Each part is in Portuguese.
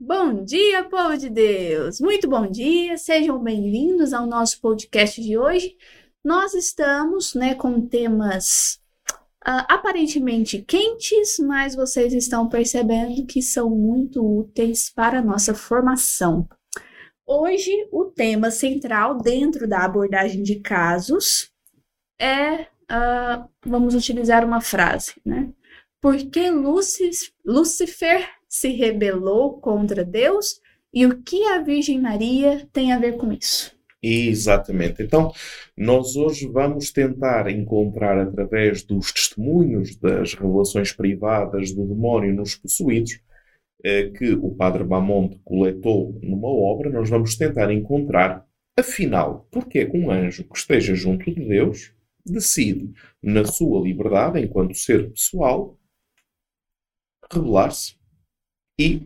Bom dia, povo de Deus! Muito bom dia, sejam bem-vindos ao nosso podcast de hoje. Nós estamos né, com temas uh, aparentemente quentes, mas vocês estão percebendo que são muito úteis para a nossa formação. Hoje, o tema central dentro da abordagem de casos é, uh, vamos utilizar uma frase, né? Por que Lúcifer se rebelou contra Deus e o que a Virgem Maria tem a ver com isso? Exatamente. Então, nós hoje vamos tentar encontrar, através dos testemunhos das revelações privadas do demónio nos possuídos, eh, que o Padre Bamonte coletou numa obra, nós vamos tentar encontrar, afinal, porque é que um anjo que esteja junto de Deus decide, na sua liberdade, enquanto ser pessoal, rebelar-se e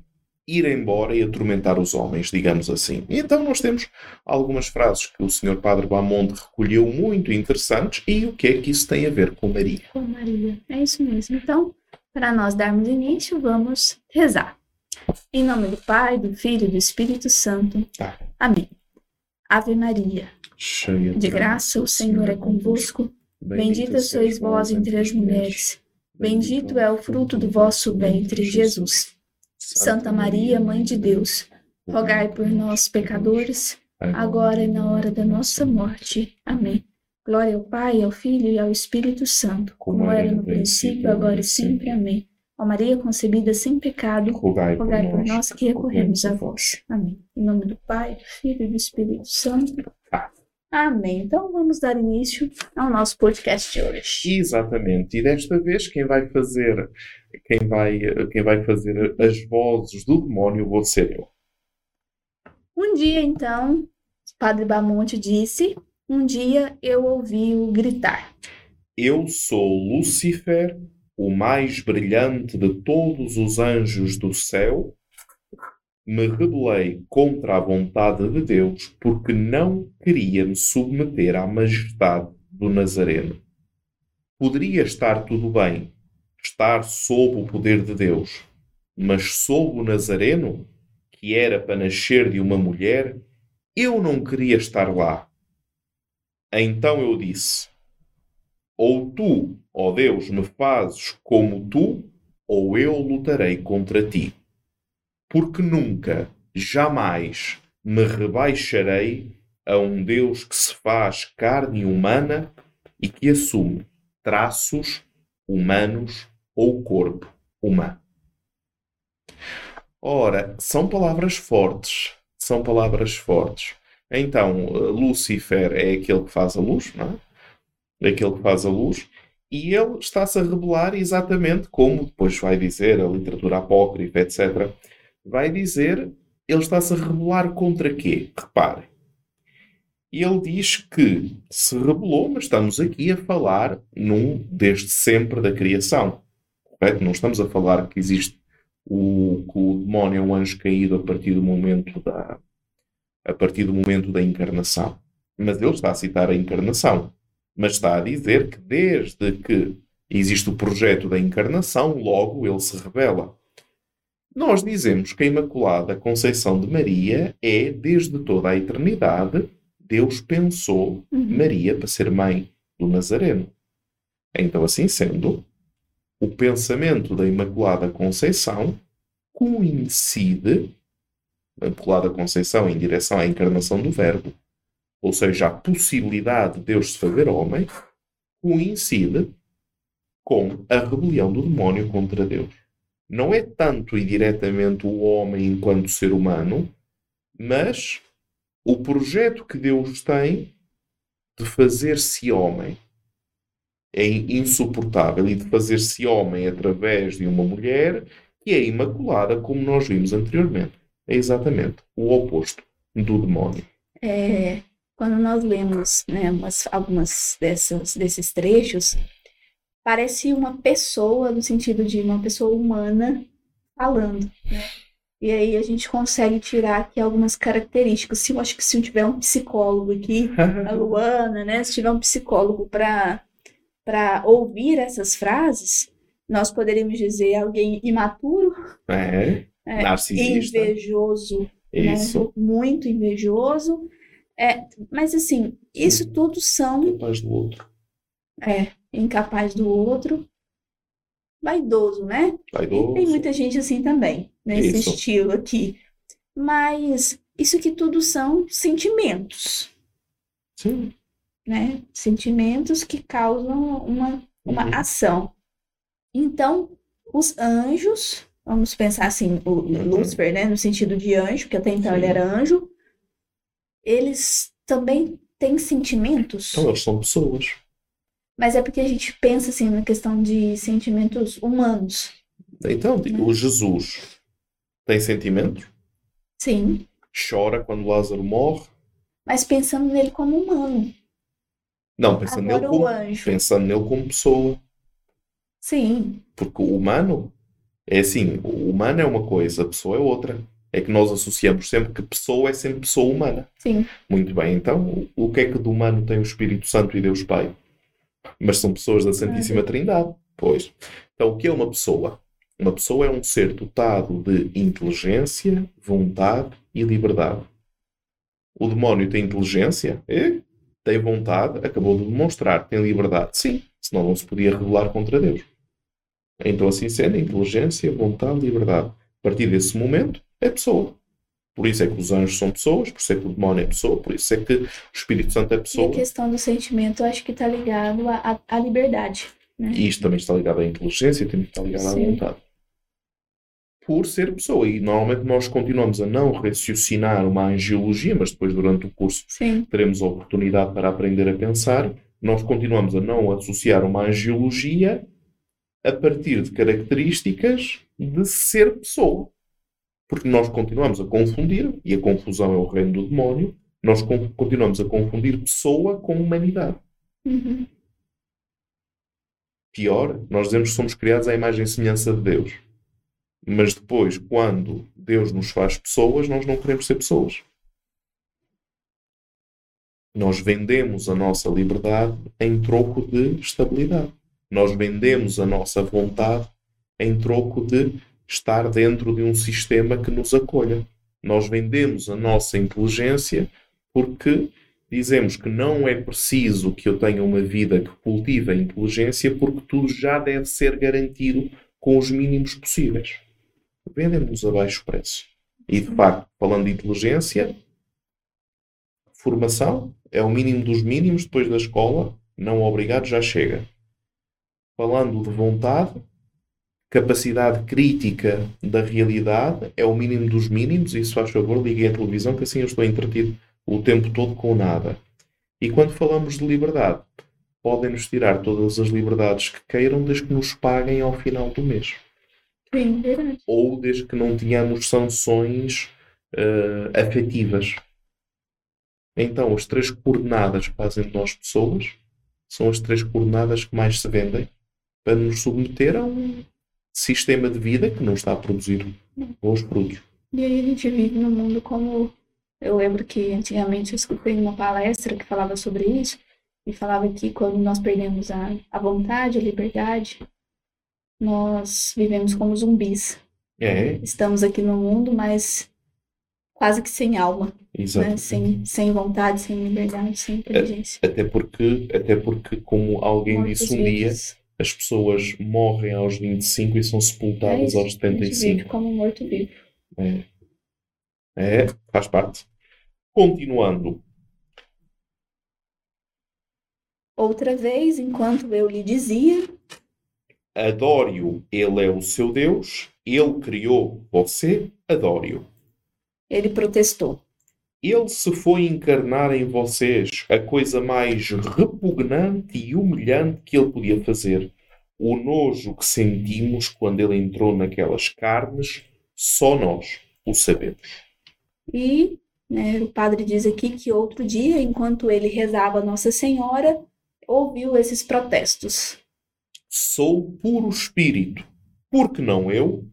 ir embora e atormentar os homens, digamos assim. E então nós temos algumas frases que o Sr. Padre Bamonte recolheu muito interessantes e o que é que isso tem a ver com Maria? Com Maria, é isso mesmo. Então, para nós darmos início, vamos rezar. Em nome do Pai, do Filho e do Espírito Santo. Tá. Amém. Ave Maria, cheia de graça, o Senhor é convosco. Bendita sois vós entre as mulheres. Bendito é o fruto do vosso ventre, Jesus. Santa Maria, Mãe de Deus, rogai por nós, pecadores, agora e na hora da nossa morte. Amém. Glória ao Pai, ao Filho e ao Espírito Santo, como era no princípio, agora e sempre. Amém. Ó Maria concebida sem pecado, rogai, por nós que recorremos a vós. Amém. Em nome do Pai, do Filho e do Espírito Santo. Amém. Então vamos dar início ao nosso podcast de hoje. Exatamente. E desta vez quem vai fazer quem vai quem vai fazer as vozes do demónio vou ser eu. Um dia então, Padre Bamonte disse: Um dia eu ouvi-o gritar. Eu sou Lúcifer, o mais brilhante de todos os anjos do céu me rebelei contra a vontade de Deus porque não queria me submeter à majestade do Nazareno. Poderia estar tudo bem, estar sob o poder de Deus, mas sob o Nazareno, que era para nascer de uma mulher, eu não queria estar lá. Então eu disse: Ou tu, ó Deus, me fazes como tu, ou eu lutarei contra ti porque nunca, jamais me rebaixarei a um Deus que se faz carne humana e que assume traços humanos ou corpo humano. Ora, são palavras fortes. São palavras fortes. Então, Lúcifer é aquele que faz a luz, não é? Aquele que faz a luz. E ele está-se a revelar exatamente como depois vai dizer a literatura apócrifa, etc vai dizer, ele está-se a rebelar contra quê? Reparem. Ele diz que se rebelou, mas estamos aqui a falar num desde sempre da criação. Correto? Não estamos a falar que existe o, que o demónio é um anjo caído a partir do momento da a partir do momento da encarnação. Mas ele está a citar a encarnação. Mas está a dizer que desde que existe o projeto da encarnação, logo ele se revela. Nós dizemos que a Imaculada Conceição de Maria é, desde toda a eternidade, Deus pensou uhum. Maria para ser mãe do Nazareno. Então, assim sendo, o pensamento da Imaculada Conceição coincide, a Imaculada Conceição em direção à encarnação do Verbo, ou seja, a possibilidade de Deus se fazer homem, coincide com a rebelião do demónio contra Deus não é tanto e diretamente o homem enquanto ser humano, mas o projeto que Deus tem de fazer-se homem é insuportável e de fazer-se homem através de uma mulher que é imaculada, como nós vimos anteriormente. É exatamente o oposto do demónio. É, quando nós lemos né, umas, algumas dessas, desses trechos, parece uma pessoa, no sentido de uma pessoa humana falando, né? E aí a gente consegue tirar aqui algumas características. Se eu acho que se eu tiver um psicólogo aqui, a Luana, né? Se tiver um psicólogo para para ouvir essas frases, nós poderíamos dizer alguém imaturo, é. é, narcisista. invejoso, Isso. né? muito invejoso. É, mas assim, isso tudo são Capaz do outro. é, incapaz do outro, vaidoso, né? E Vaidoso. tem muita gente assim também, nesse Isso. estilo aqui. Mas isso que tudo são sentimentos, Sim. né? Sentimentos que causam uma, uma Uhum. ação. Então, os anjos, vamos pensar assim, o Lúcifer, né? No sentido de anjo, porque até então ele Uhum. Sim. era anjo, eles também têm sentimentos. Então eles são pessoas. Mas é porque a gente pensa assim na questão de sentimentos humanos. Então, Uhum. o Jesus tem sentimentos, Sim, chora quando Lázaro morre. mas pensando nele como humano. Não, pensando Agora nele como, anjo. pensando nele como pessoa. Sim, Porque o humano é assim, o humano é uma coisa, a pessoa é outra. É que nós associamos sempre que pessoa é sempre pessoa humana. sim. Muito bem, então o que é que do humano tem o Espírito Santo e Deus Pai? Mas são pessoas da Santíssima Trindade. Pois. Então o que é uma pessoa? Uma pessoa é um ser dotado de inteligência, vontade e liberdade. O demónio tem inteligência? É. Tem vontade? Acabou de demonstrar. Tem liberdade? Sim. Senão não se podia rebelar contra Deus. Então assim sendo, inteligência, vontade, liberdade. A partir desse momento, é pessoa. Por isso é que os anjos são pessoas, por isso é que o demónio é pessoa, por isso é que o Espírito Santo é E a pessoa. questão do sentimento, eu acho que está ligado à, à- à liberdade. Né? E isto também está ligado à inteligência, também está ligado à Sim. vontade. Por ser pessoa. E normalmente nós continuamos a não raciocinar uma angiologia, mas depois durante o curso Sim, teremos a oportunidade para aprender a pensar. Nós continuamos a não associar uma angiologia a partir de características de ser pessoa. Porque nós continuamos a confundir, e a confusão é o reino do demónio, nós con- continuamos a confundir pessoa com humanidade. uhum, Pior, nós dizemos que somos criados à imagem e semelhança de Deus. Mas depois, quando Deus nos faz pessoas, nós não queremos ser pessoas. Nós vendemos a nossa liberdade em troco de estabilidade. Nós vendemos a nossa vontade em troco de estar dentro de um sistema que nos acolha. Nós vendemos a nossa inteligência porque dizemos que não é preciso que eu tenha uma vida que cultive a inteligência porque tudo já deve ser garantido com os mínimos possíveis. Vendem-nos a baixo preço. E de facto, falando de inteligência, formação é o mínimo dos mínimos depois da escola, não obrigado, já chega. Falando de vontade, capacidade crítica da realidade é o mínimo dos mínimos, e se faz favor, liguem a televisão, que assim eu estou entretido o tempo todo com nada. E quando falamos de liberdade, podem-nos tirar todas as liberdades que queiram, desde que nos paguem ao final do mês. sim. Ou desde que não tenhamos sanções eh, afetivas. Então, as três coordenadas que fazem de nós pessoas são as três coordenadas que mais se vendem para nos submeter a um sistema de vida que não está a produzir bons frutos. E aí a gente vive num mundo como. Eu lembro que antigamente eu escutei uma palestra que falava sobre isso, e falava que quando nós perdemos a, a vontade, a liberdade, nós vivemos como zumbis. É, Estamos aqui no mundo, mas quase que sem alma, exato. né? Sem, sem vontade, sem liberdade, sem inteligência. Até porque, até porque, como alguém Mortos disse um dia. As pessoas morrem aos 25 e são É sepultadas isso, aos a gente vive 75. como morto-vivo. É. É, faz parte. Continuando. Outra vez, enquanto eu lhe dizia, Adore-o, ele é o seu Deus, ele criou você, adore-o. ele protestou. Ele se foi encarnar em vocês, a coisa mais repugnante e humilhante que ele podia fazer. O nojo que sentimos quando ele entrou naquelas carnes, só nós o sabemos. E né, o padre diz aqui que outro dia, enquanto ele rezava a Nossa Senhora, ouviu esses protestos. Sou puro espírito. Por que não eu?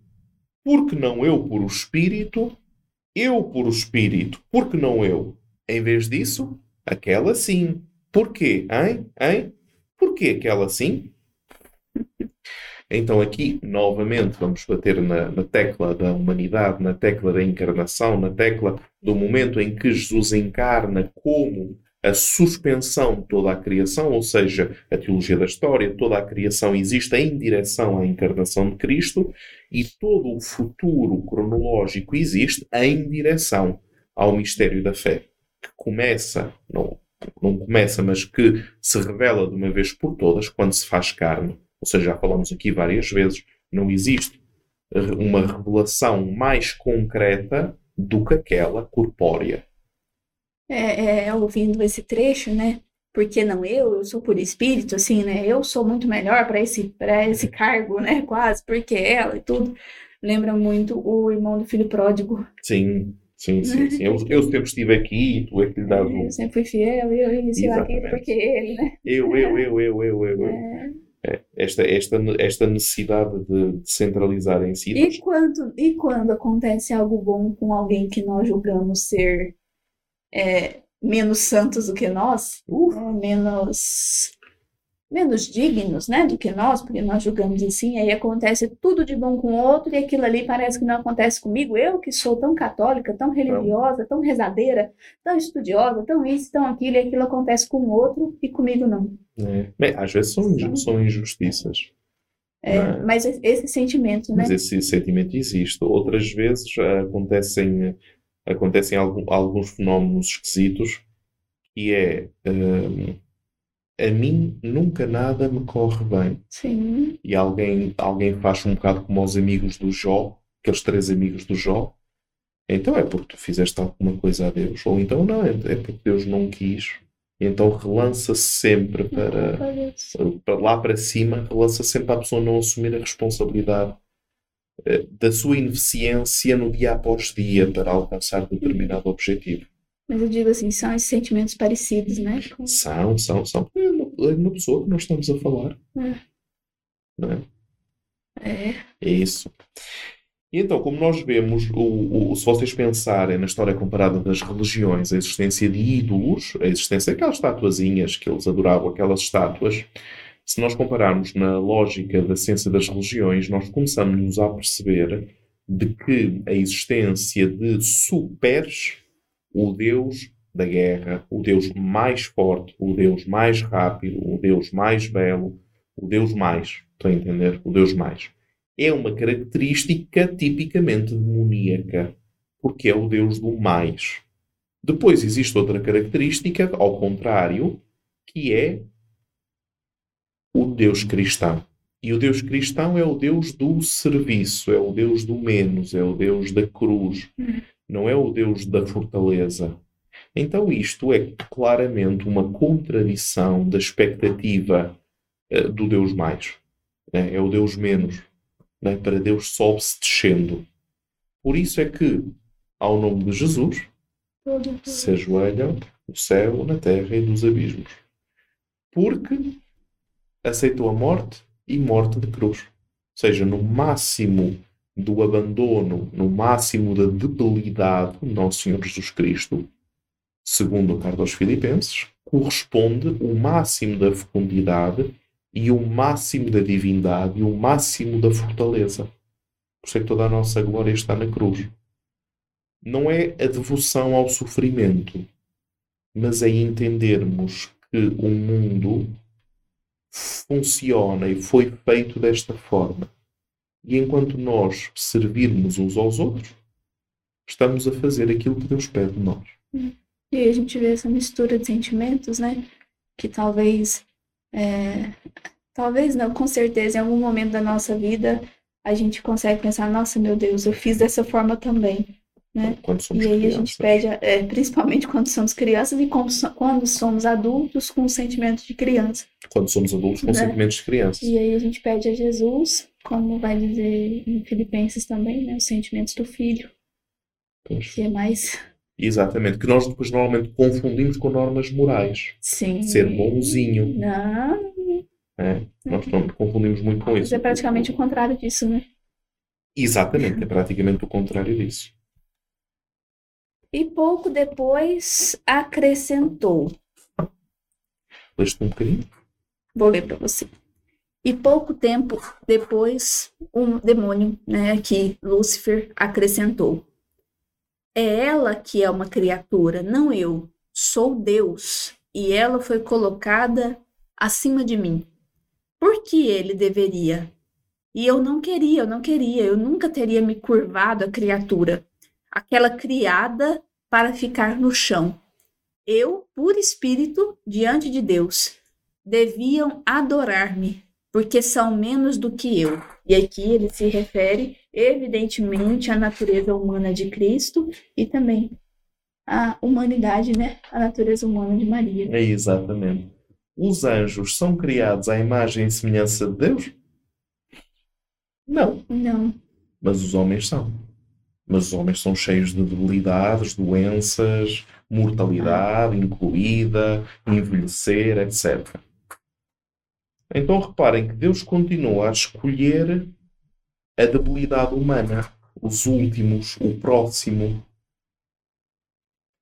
Por que não eu puro espírito? Eu puro espírito. Por que não eu? Em vez disso, aquela sim. Por quê, hein? Hein? Por que aquela sim? Então aqui, novamente, vamos bater na, na, tecla da humanidade, na tecla da encarnação, na tecla do momento em que Jesus encarna como a suspensão de toda a criação, ou seja, a teologia da história, toda a criação existe em direção à encarnação de Cristo e todo o futuro cronológico existe em direção ao mistério da fé, que começa, não, não começa, mas que se revela de uma vez por todas quando se faz carne ou seja, já falamos aqui várias vezes, não existe uma revelação mais concreta do que aquela corpórea. É, é, ouvindo esse trecho, né? Porque não eu, eu sou por espírito, assim, né? Eu sou muito melhor para esse, esse cargo, né? Quase, porque ela e tudo. Lembra muito o irmão do filho pródigo. Sim, sim, sim. sim. Eu, eu sempre estive aqui e tu é que lhe dás o. Eu sempre fui fiel, eu iniciei aqui porque ele, né? Eu, eu, eu, eu, eu, eu. eu. É. É, esta, esta, esta necessidade de, centralizar em si. E quando, e quando acontece algo bom com alguém que nós julgamos ser é, menos santos do que nós, uh. menos menos dignos, né, do que nós, porque nós julgamos assim, aí acontece tudo de bom com o outro e aquilo ali parece que não acontece comigo. Eu que sou tão católica, tão religiosa, tão rezadeira, tão estudiosa, tão isso, tão aquilo, e aquilo acontece com o outro e comigo não. É. Bem, às vezes são, são injustiças. É, é? Mas esse sentimento, né? Mas esse sentimento existe. Outras vezes acontecem, acontecem alguns fenómenos esquisitos e é... Um, a mim nunca nada me corre bem. Sim. E alguém, alguém faz um bocado como os amigos do Jó, aqueles três amigos do Jó. Então é porque tu fizeste alguma coisa a Deus. Ou então não, é, é porque Deus não quis. Então relança-se sempre para, para lá para cima, relança sempre a pessoa não assumir a responsabilidade da sua ineficiência no dia após dia para alcançar determinado objetivo. Mas eu digo assim, são esses sentimentos parecidos, né? Com... São, são, são. É uma, é uma pessoa que nós estamos a falar. É. Não é? É. É isso. E então, como nós vemos, o, o, se vocês pensarem na história comparada das religiões, a existência de ídolos, a existência daquelas estatuazinhas que eles adoravam, aquelas estátuas, se nós compararmos na lógica da ciência das religiões, nós começamos a perceber de que a existência de superes o Deus da guerra, o Deus mais forte, o Deus mais rápido, o Deus mais belo, o Deus mais. Estão a entender? O Deus mais. É uma característica tipicamente demoníaca, porque é o Deus do mais. Depois existe outra característica, ao contrário, que é o Deus cristão. E o Deus cristão é o Deus do serviço, é o Deus do menos, é o Deus da cruz. Não é o Deus da fortaleza. Então, isto é claramente uma contradição da expectativa uh, do Deus mais. Né? É o Deus menos. Né? Para Deus sobe-se descendo. Por isso é que, ao nome de Jesus, se ajoelham o céu, na terra e nos abismos. Porque aceitou a morte e morte de cruz. Ou seja, no máximo do abandono, no máximo da debilidade de Nosso Senhor Jesus Cristo, segundo a carta aos Filipenses, corresponde o máximo da fecundidade e o máximo da divindade e o máximo da fortaleza. Por isso é que toda a nossa glória está na cruz. Não é a devoção ao sofrimento, mas é entendermos que o mundo funciona e foi feito desta forma e enquanto nós servirmos uns aos outros, estamos a fazer aquilo que Deus pede de nós. E aí a gente vê essa mistura de sentimentos, né? Que talvez, é... talvez não, com certeza, em algum momento da nossa vida, a gente consegue pensar, nossa, meu Deus, eu fiz dessa forma também. Né? e aí crianças. a gente pede, é, principalmente quando somos crianças e quando, quando somos adultos com sentimentos de criança. Quando somos adultos com né? sentimentos de criança. E aí a gente pede a Jesus, como vai dizer em Filipenses também, né? Os sentimentos do filho. Pois. Que é mais. Exatamente, que nós depois normalmente confundimos com normas morais. Sim. Ser bonzinho. Não. É, nós não confundimos muito com Mas isso. é praticamente o contrário disso, né? Exatamente, é praticamente o contrário disso. E pouco depois acrescentou. Leste um bocadinho? Vou ler para você. E pouco tempo depois, um demônio, né, que Lúcifer acrescentou. É ela que é uma criatura, não eu. Sou Deus. E ela foi colocada acima de mim. Por que ele deveria? E eu não queria, eu não queria, eu nunca teria me curvado à criatura, aquela criada para ficar no chão. Eu, por espírito, diante de Deus, deviam adorar-me, porque são menos do que eu. E aqui ele se refere, evidentemente, à natureza humana de Cristo e também à humanidade, né? A natureza humana de Maria. É exatamente. Os anjos são criados à imagem e semelhança de Deus? Não. Não. Mas os homens são. Mas os homens são cheios de debilidades, doenças, mortalidade incluída, envelhecer, etc. Então reparem que Deus continua a escolher a debilidade humana, os últimos, o próximo.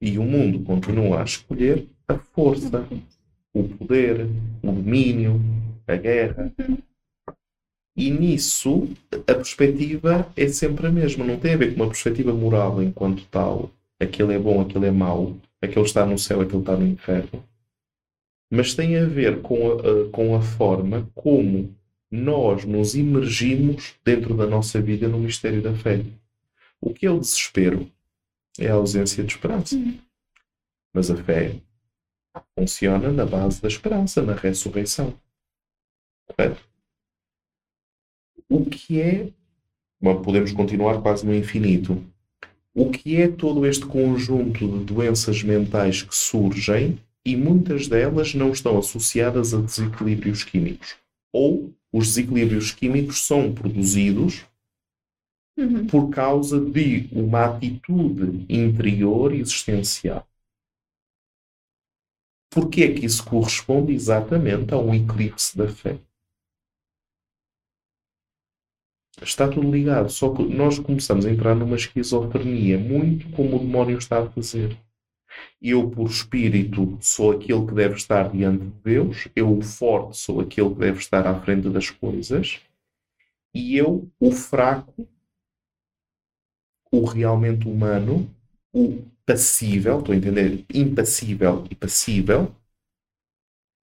E o mundo continua a escolher a força, o poder, o domínio, a guerra. E nisso a perspectiva é sempre a mesma. Não tem a ver com uma perspectiva moral enquanto tal. Aquele é bom, aquele é mau. Aquele está no céu, aquele está no inferno mas tem a ver com a, com a forma como nós nos imergimos dentro da nossa vida no mistério da fé. O que é o desespero? É a ausência de esperança. Uhum. Mas a fé funciona na base da esperança, na ressurreição. Correto? O que é. Podemos continuar quase no infinito. O que é todo este conjunto de doenças mentais que surgem e muitas delas não estão associadas a desequilíbrios químicos. Ou os desequilíbrios químicos são produzidos uhum. por causa de uma atitude interior existencial. Porque é que isso corresponde exatamente a um eclipse da fé? Está tudo ligado, só que nós começamos a entrar numa esquizofrenia, muito como o demónio está a fazer. Eu, por espírito, sou aquele que deve estar diante de Deus. Eu, o forte, sou aquele que deve estar à frente das coisas. E eu, o fraco, o realmente humano, o passível, estou a entender? Impassível e passível,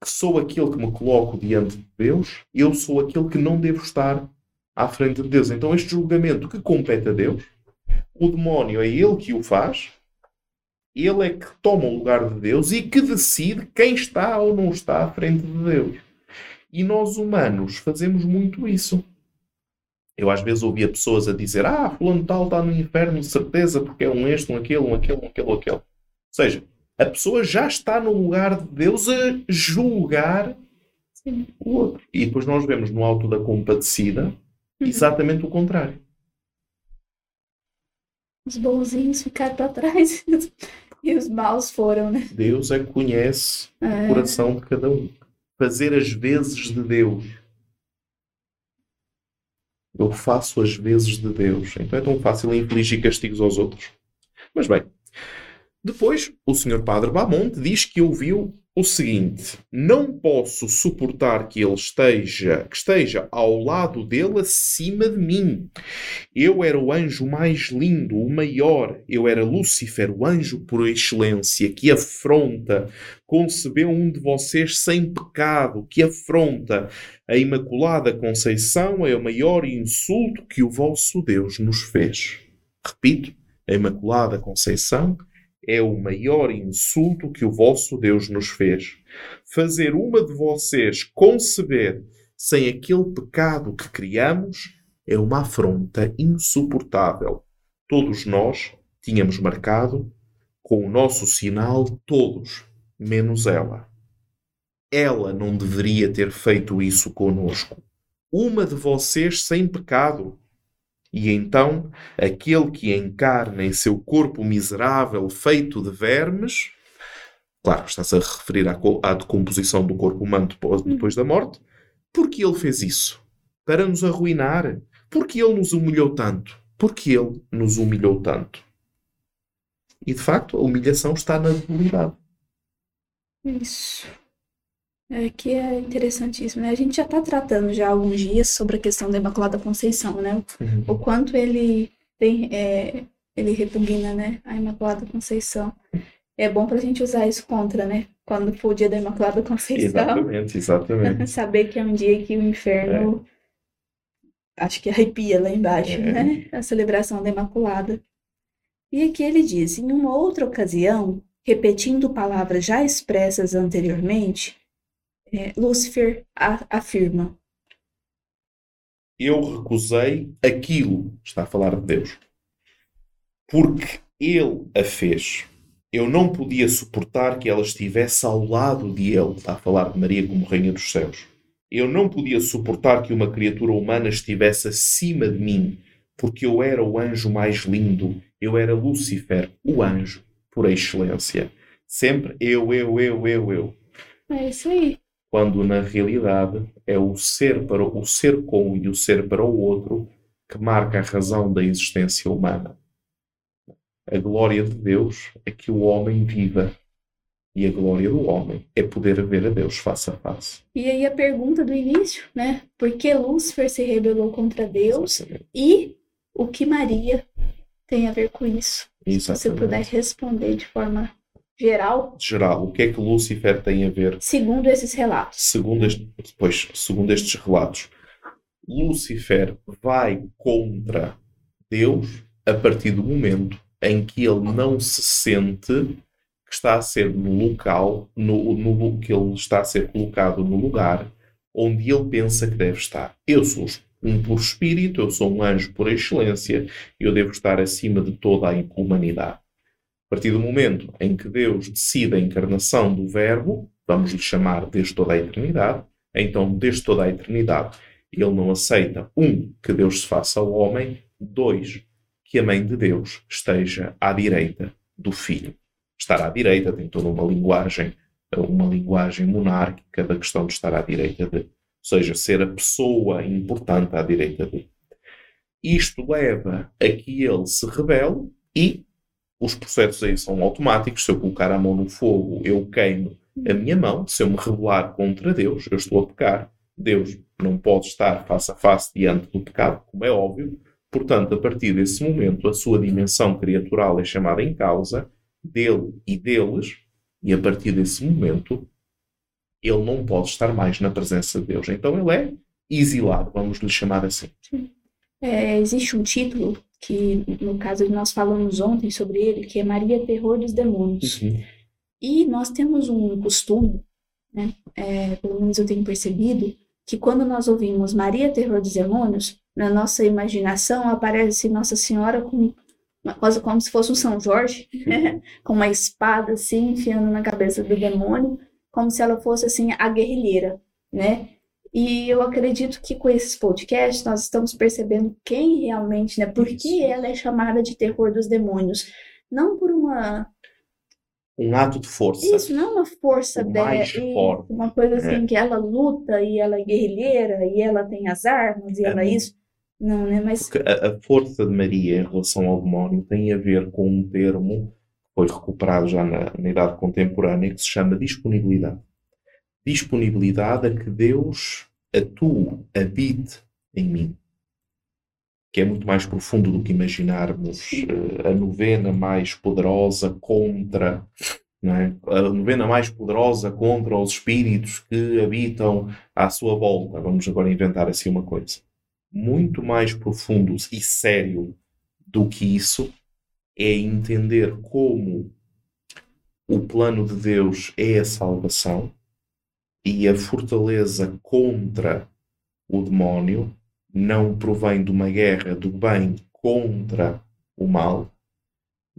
que sou aquele que me coloco diante de Deus, eu sou aquele que não devo estar à frente de Deus. Então, este julgamento que compete a Deus, o demónio é ele que o faz, ele é que toma o lugar de Deus e que decide quem está ou não está à frente de Deus. E nós humanos fazemos muito isso. Eu às vezes ouvia pessoas a dizer: Ah, fulano tal está no inferno, certeza, porque é um este, um aquele, um aquele, um aquele, um aquele. Ou seja, a pessoa já está no lugar de Deus a julgar Sim. o outro. E depois nós vemos no alto da compadecida. Exatamente o contrário. Os bonzinhos ficaram para trás. E os maus foram, né? Deus é que conhece é. o coração de cada um. Fazer as vezes de Deus. Eu faço as vezes de Deus. Então é tão fácil infligir castigos aos outros. Mas bem, depois o Sr. Padre Bamonte diz que ouviu o seguinte: não posso suportar que ele esteja, que esteja ao lado dele acima de mim. Eu era o anjo mais lindo, o maior. Eu era Lúcifer, o anjo por excelência, que afronta, concebeu um de vocês sem pecado, que afronta. A Imaculada Conceição é o maior insulto que o vosso Deus nos fez. Repito, a Imaculada Conceição é o maior insulto que o vosso Deus nos fez. Fazer uma de vocês conceber sem aquele pecado que criamos é uma afronta insuportável. Todos nós tínhamos marcado com o nosso sinal todos, menos ela. Ela não deveria ter feito isso conosco. Uma de vocês sem pecado e então, aquele que encarna em seu corpo miserável feito de vermes, claro, está-se a referir à, à decomposição do corpo humano depois, hum. depois da morte, porque ele fez isso? Para nos arruinar? Porque ele nos humilhou tanto? Porque ele nos humilhou tanto? E de facto, a humilhação está na debilidade. Isso. É que é interessantíssimo, né? A gente já está tratando já há alguns dias sobre a questão da Imaculada Conceição, né? Uhum. O quanto ele tem, é, ele repugna, né? A Imaculada Conceição. É bom para a gente usar isso contra, né? Quando for o dia da Imaculada Conceição. Exatamente, exatamente. Saber que é um dia que o inferno acho que arrepia lá embaixo, É. né? A celebração da Imaculada. E aqui ele diz: em uma outra ocasião, repetindo palavras já expressas anteriormente, é, Lúcifer afirma: Eu recusei aquilo, está a falar de Deus, porque Ele a fez. Eu não podia suportar que ela estivesse ao lado de Ele, está a falar de Maria como Rainha dos Céus. Eu não podia suportar que uma criatura humana estivesse acima de mim, porque eu era o anjo mais lindo, eu era Lúcifer, o anjo, por excelência. Sempre eu, eu, eu, eu, eu É isso aí. Quando na realidade é o ser para o ser com e o ser para o outro que marca a razão da existência humana. A glória de Deus é que o homem viva e a glória do homem é poder ver a Deus face a face. E aí a pergunta do início, né? Por que Lúcifer se rebelou contra Deus Exatamente. e o que Maria tem a ver com isso? Se você Exatamente. puder responder de forma geral, Geral, o que é que Lúcifer tem a ver segundo esses relatos. segundo, este, depois, segundo estes relatos, Lúcifer vai contra Deus a partir do momento em que ele não se sente que está a ser no local, no, no, que ele está a ser colocado no lugar onde ele pensa que deve estar. Eu sou um puro espírito, eu sou um anjo por excelência, eu devo estar acima de toda a humanidade. A partir do momento em que Deus decide a encarnação do Verbo, vamos lhe chamar desde toda a eternidade, então desde toda a eternidade ele não aceita, um, que Deus se faça ao homem, dois, que a mãe de Deus esteja à direita do filho. Estar à direita tem toda uma linguagem, uma linguagem monárquica da questão de estar à direita de, ou seja, ser a pessoa importante à direita de. Isto leva a que ele se rebele e os processos aí são automáticos. Se eu colocar a mão no fogo, eu queimo a minha mão. Se eu me rebelar contra Deus, eu estou a pecar. Deus não pode estar face a face diante do pecado, como é óbvio. Portanto, a partir desse momento, a sua dimensão criatural é chamada em causa, dele e deles, e a partir desse momento, ele não pode estar mais na presença de Deus. Então ele é exilado, vamos lhe chamar assim. É, existe um título que, no caso, nós falamos ontem sobre ele, que é Maria Terror dos Demônios. E nós temos um costume, né, é, pelo menos eu tenho percebido, que quando nós ouvimos Maria Terror dos Demônios, na nossa imaginação aparece Nossa Senhora com uma coisa como se fosse um São Jorge, com uma espada assim, enfiando na cabeça do demônio, como se ela fosse assim a guerrilheira, né? E eu acredito que com esses podcasts nós estamos percebendo quem realmente, né? Por que ela é chamada de terror dos demônios? Não por uma Um ato de força. isso não é uma força O dela, mais forte. uma coisa assim É. que ela luta e ela é guerrilheira e ela tem as armas e É. ela isso. Não, né? Mas Porque a, a força de Maria em relação ao demónio tem a ver com um termo que foi recuperado já na, na Idade Contemporânea que se chama disponibilidade. Disponibilidade a que Deus atue, habite em mim. Que é muito mais profundo do que imaginarmos eh, a novena mais poderosa contra. É? A novena mais poderosa contra os espíritos que habitam à sua volta. Vamos agora inventar assim uma coisa muito mais profundo e sério do que isso é entender como o plano de Deus é a salvação e a fortaleza contra o demónio não provém de uma guerra do bem contra o mal,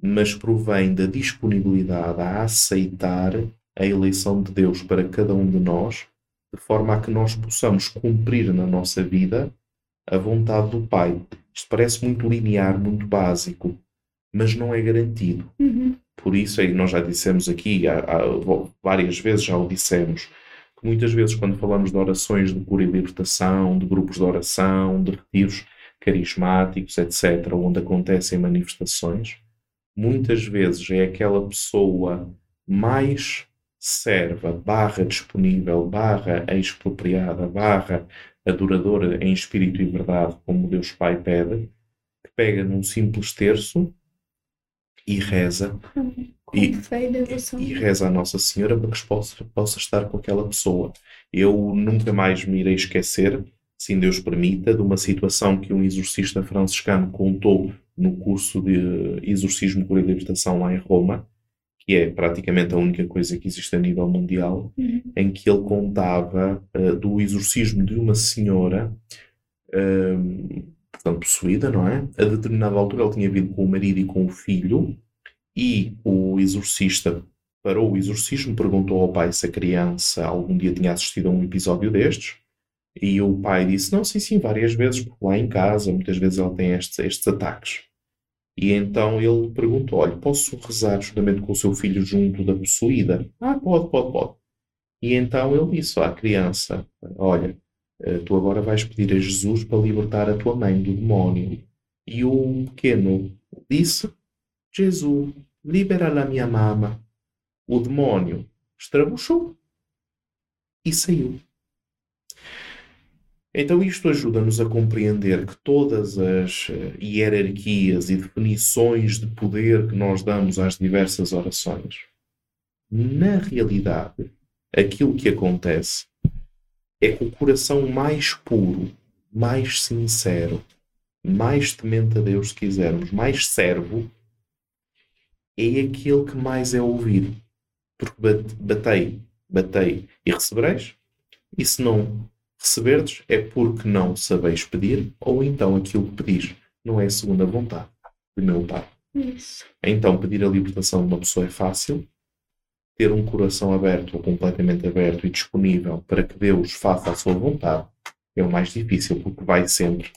mas provém da disponibilidade a aceitar a eleição de Deus para cada um de nós, de forma a que nós possamos cumprir na nossa vida a vontade do Pai. Isto parece muito linear, muito básico, mas não é garantido. uhum, Por isso, aí nós já dissemos aqui, há- há- várias vezes já o dissemos, que muitas vezes quando falamos de orações de cura e libertação, de grupos de oração, de retiros carismáticos, etc., onde acontecem manifestações, muitas vezes é aquela pessoa mais serva, barra disponível, barra expropriada, barra adoradora em espírito e verdade, como Deus Pai pede, que pega num simples terço e reza. E, e reza a Nossa Senhora para que possa, possa estar com aquela pessoa. Eu nunca mais me irei esquecer, se Deus permita, de uma situação que um exorcista franciscano contou no curso de exorcismo por libertação lá em Roma, que é praticamente a única coisa que existe a nível mundial, uhum. em que ele contava uh, do exorcismo de uma senhora, uh, portanto, possuída, não é? A determinada altura ele tinha vindo com o marido e com o filho, e o exorcista parou o exorcismo, perguntou ao pai se a criança algum dia tinha assistido a um episódio destes, e o pai disse: Não, sim, sim, várias vezes, porque lá em casa muitas vezes ela tem estes, estes ataques. E então ele perguntou: Olha, posso rezar juntamente com o seu filho junto da possuída? Ah, pode, pode, pode. E então ele disse à criança: Olha, eh, tu agora vais pedir a Jesus para libertar a tua mãe do demónio. E o pequeno disse: Jesus, libera a minha mama. O demónio estrabuchou e saiu. Então, isto ajuda-nos a compreender que todas as eh, hierarquias e definições de poder que nós damos às diversas orações, na realidade, aquilo que acontece é que o coração mais puro, mais sincero, mais temente a Deus, se quisermos, mais servo, é aquele que mais é ouvido. Porque batei, batei e recebereis, e se não Receberdes é porque não sabeis pedir, ou então aquilo que pedis não é segundo a vontade do meu Pai. Isso. Então, pedir a libertação de uma pessoa é fácil. Ter um coração aberto ou completamente aberto e disponível para que Deus faça a sua vontade é o mais difícil, porque vai sempre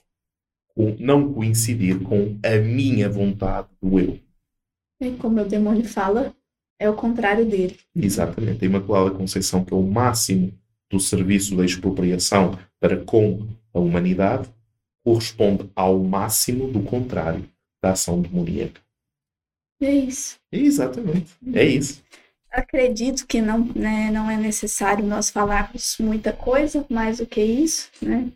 não coincidir com a minha vontade do eu. E como o demônio fala, é o contrário dele. Exatamente. A Imaculada Conceição, que é o máximo do serviço da expropriação para com a humanidade corresponde ao máximo do contrário da ação demoníaca. É isso. Exatamente. É isso. Acredito que não, né, não é necessário nós falarmos muita coisa mais do que isso, né?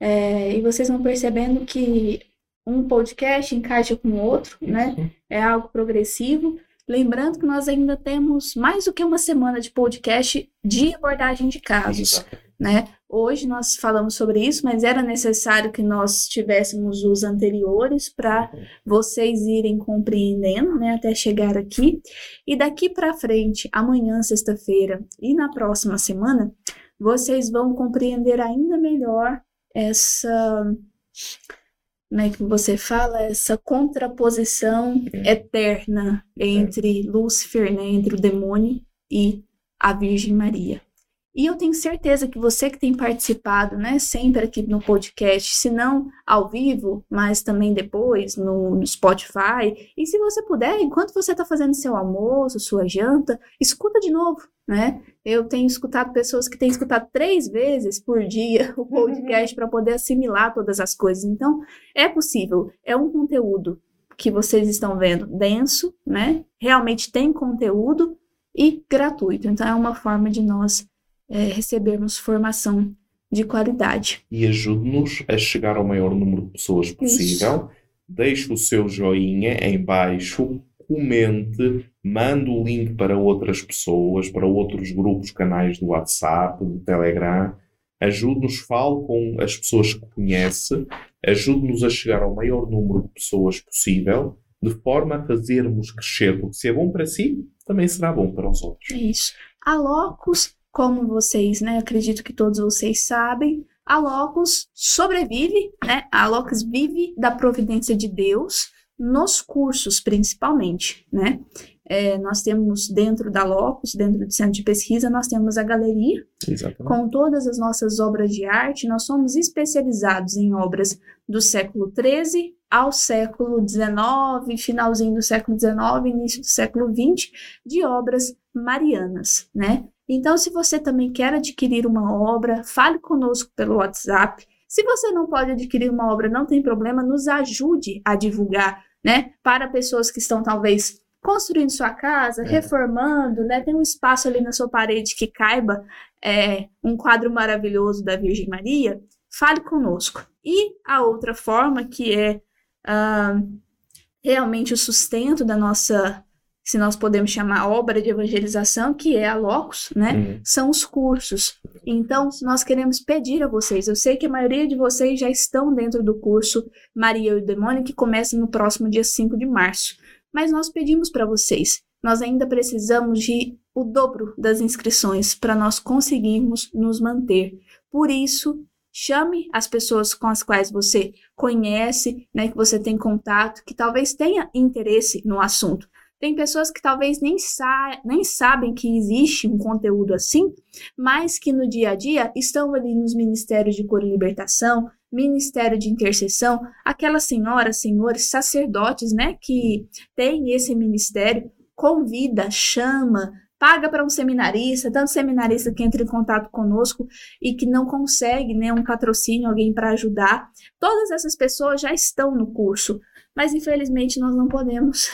É, e vocês vão percebendo que um podcast encaixa com o outro, né? É algo progressivo. Lembrando que nós ainda temos mais do que uma semana de podcast de abordagem de casos, né? Hoje nós falamos sobre isso, mas era necessário que nós tivéssemos os anteriores para vocês irem compreendendo, né, até chegar aqui. E daqui para frente, amanhã, sexta-feira, e na próxima semana, vocês vão compreender ainda melhor essa como é que você fala, essa contraposição eterna entre Lúcifer, né, entre o demônio e a Virgem Maria. E eu tenho certeza que você que tem participado, né, sempre aqui no podcast, se não ao vivo, mas também depois no, no Spotify, e se você puder, enquanto você está fazendo seu almoço, sua janta, escuta de novo, né? Eu tenho escutado pessoas que têm escutado três vezes por dia o podcast para poder assimilar todas as coisas. Então, é possível. É um conteúdo que vocês estão vendo denso, né? Realmente tem conteúdo e gratuito. Então, é uma forma de nós é, recebermos formação de qualidade. E ajude-nos a chegar ao maior número de pessoas possível. Isso. Deixe o seu joinha em baixo, comente, mande o link para outras pessoas, para outros grupos, canais do WhatsApp, do Telegram. Ajude-nos, fale com as pessoas que conhece, ajude-nos a chegar ao maior número de pessoas possível, de forma a fazermos crescer, porque se é bom para si, também será bom para os outros. É isso. A Locus como vocês, né, acredito que todos vocês sabem, a Locus sobrevive, né? A Locus vive da providência de Deus nos cursos, principalmente, né? É, nós temos dentro da Locus, dentro do centro de pesquisa, nós temos a galeria Exatamente. com todas as nossas obras de arte. Nós somos especializados em obras do século XIII ao século XIX, finalzinho do século XIX, início do século XX, de obras marianas, né? Então, se você também quer adquirir uma obra, fale conosco pelo WhatsApp. Se você não pode adquirir uma obra, não tem problema, nos ajude a divulgar, né? Para pessoas que estão talvez construindo sua casa, É. reformando, né? Tem um espaço ali na sua parede que caiba é, um quadro maravilhoso da Virgem Maria, fale conosco. E a outra forma, que é ah, realmente o sustento da nossa, se nós podemos chamar, obra de evangelização, que é a Locus, né? Uhum. São os cursos. Então, nós queremos pedir a vocês. Eu sei que a maioria de vocês já estão dentro do curso Maria e o Demônio, que começa no próximo dia 5 de março. Mas nós pedimos para vocês. Nós ainda precisamos de o dobro das inscrições para nós conseguirmos nos manter. Por isso, chame as pessoas com as quais você conhece, né, que você tem contato, que talvez tenha interesse no assunto. Tem pessoas que talvez nem, sa nem sabem que existe um conteúdo assim, mas que no dia a dia estão ali nos ministérios de cura e libertação, ministério de intercessão, aquelas senhoras, senhores, sacerdotes, né, que têm esse ministério, convida, chama, paga para um seminarista, tanto seminarista que entra em contato conosco e que não consegue, né, um patrocínio, alguém para ajudar. Todas essas pessoas já estão no curso, mas infelizmente nós não podemos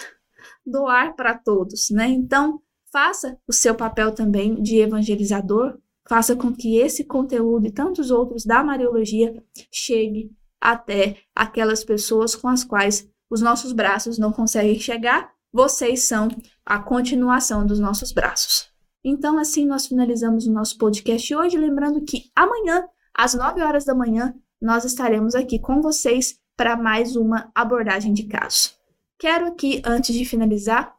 doar para todos, né? Então, faça o seu papel também de evangelizador, faça com que esse conteúdo e tantos outros da Mariologia chegue até aquelas pessoas com as quais os nossos braços não conseguem chegar. Vocês são a continuação dos nossos braços. Então, assim, nós finalizamos o nosso podcast hoje, lembrando que amanhã, às 9 horas da manhã, nós estaremos aqui com vocês para mais uma abordagem de casos. Quero aqui, antes de finalizar,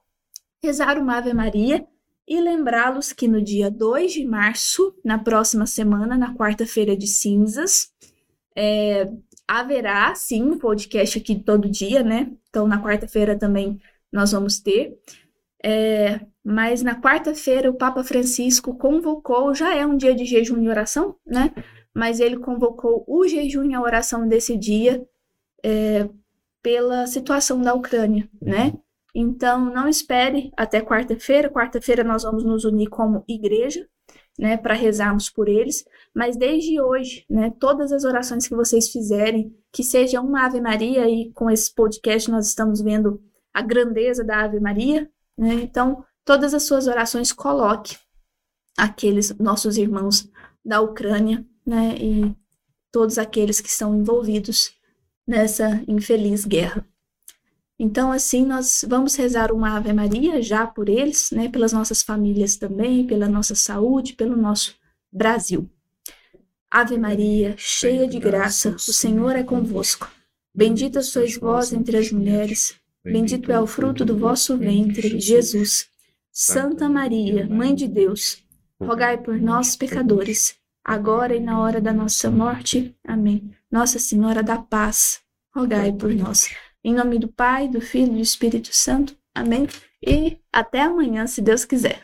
rezar uma Ave Maria e lembrá-los que no dia 2 de março, na próxima semana, na quarta-feira de cinzas, é, haverá sim um podcast aqui todo dia, né? Então, na quarta-feira também nós vamos ter. É, mas na quarta-feira o Papa Francisco convocou, já é um dia de jejum e oração, né? Mas ele convocou o jejum e a oração desse dia é, pela situação da Ucrânia, né? Então não espere até quarta-feira. Quarta-feira nós vamos nos unir como igreja, né, para rezarmos por eles. Mas desde hoje, né, todas as orações que vocês fizerem, que seja uma Ave Maria e com esse podcast nós estamos vendo a grandeza da Ave Maria, né? Então todas as suas orações coloque aqueles nossos irmãos da Ucrânia, né, e todos aqueles que estão envolvidos nessa infeliz guerra. Então, assim, nós vamos rezar uma Ave Maria já por eles, né, pelas nossas famílias também, pela nossa saúde, pelo nosso Brasil. Ave Maria, cheia de graça, o Senhor é convosco. Bendita sois vós entre as mulheres, bendito é o fruto do vosso ventre, Jesus. Santa Maria, Mãe de Deus, rogai por nós, pecadores, agora e na hora da nossa morte. Amém. Nossa Senhora da Paz, rogai por nós. Em nome do Pai, do Filho e do Espírito Santo. Amém. E até amanhã, se Deus quiser.